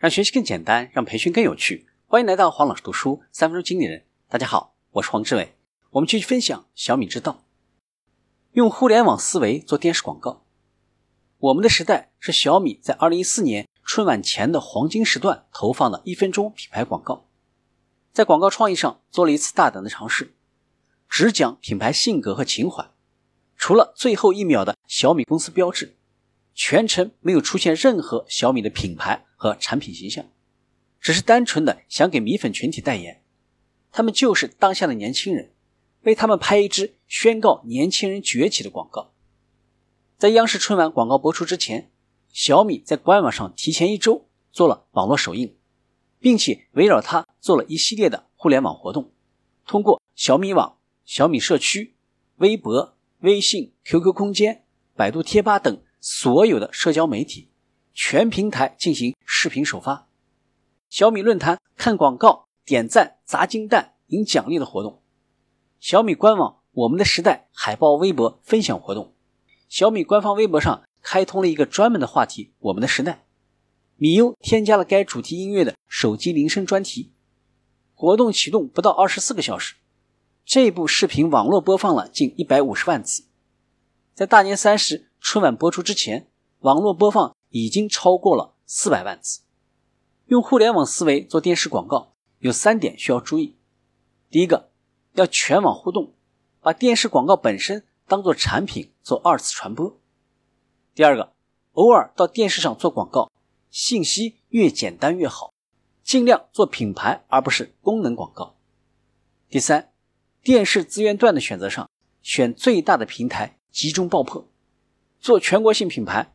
让学习更简单，让培训更有趣。欢迎来到黄老师读书三分钟经理人。大家好，我是黄志伟。我们继续分享小米之道，用互联网思维做电视广告。我们的时代是小米在二零一四年春晚前的黄金时段投放的一分钟品牌广告，在广告创意上做了一次大胆的尝试，只讲品牌性格和情怀，除了最后一秒的小米公司标志。全程没有出现任何小米的品牌和产品形象，只是单纯的想给米粉群体代言。他们就是当下的年轻人，为他们拍一支宣告年轻人崛起的广告。在央视春晚广告播出之前，小米在官网上提前一周做了网络首映，并且围绕它做了一系列的互联网活动，通过小米网、小米社区、微博、微信、QQ 空间、百度贴吧等。所有的社交媒体全平台进行视频首发，小米论坛看广告、点赞、砸金蛋、赢奖励的活动，小米官网“我们的时代”海报、微博分享活动，小米官方微博上开通了一个专门的话题“我们的时代”，米优添加了该主题音乐的手机铃声专题。活动启动不到二十四个小时，这部视频网络播放了近一百五十万次，在大年三十。春晚播出之前，网络播放已经超过了四百万次。用互联网思维做电视广告，有三点需要注意：第一个，要全网互动，把电视广告本身当做产品做二次传播；第二个，偶尔到电视上做广告，信息越简单越好，尽量做品牌而不是功能广告；第三，电视资源段的选择上，选最大的平台，集中爆破。做全国性品牌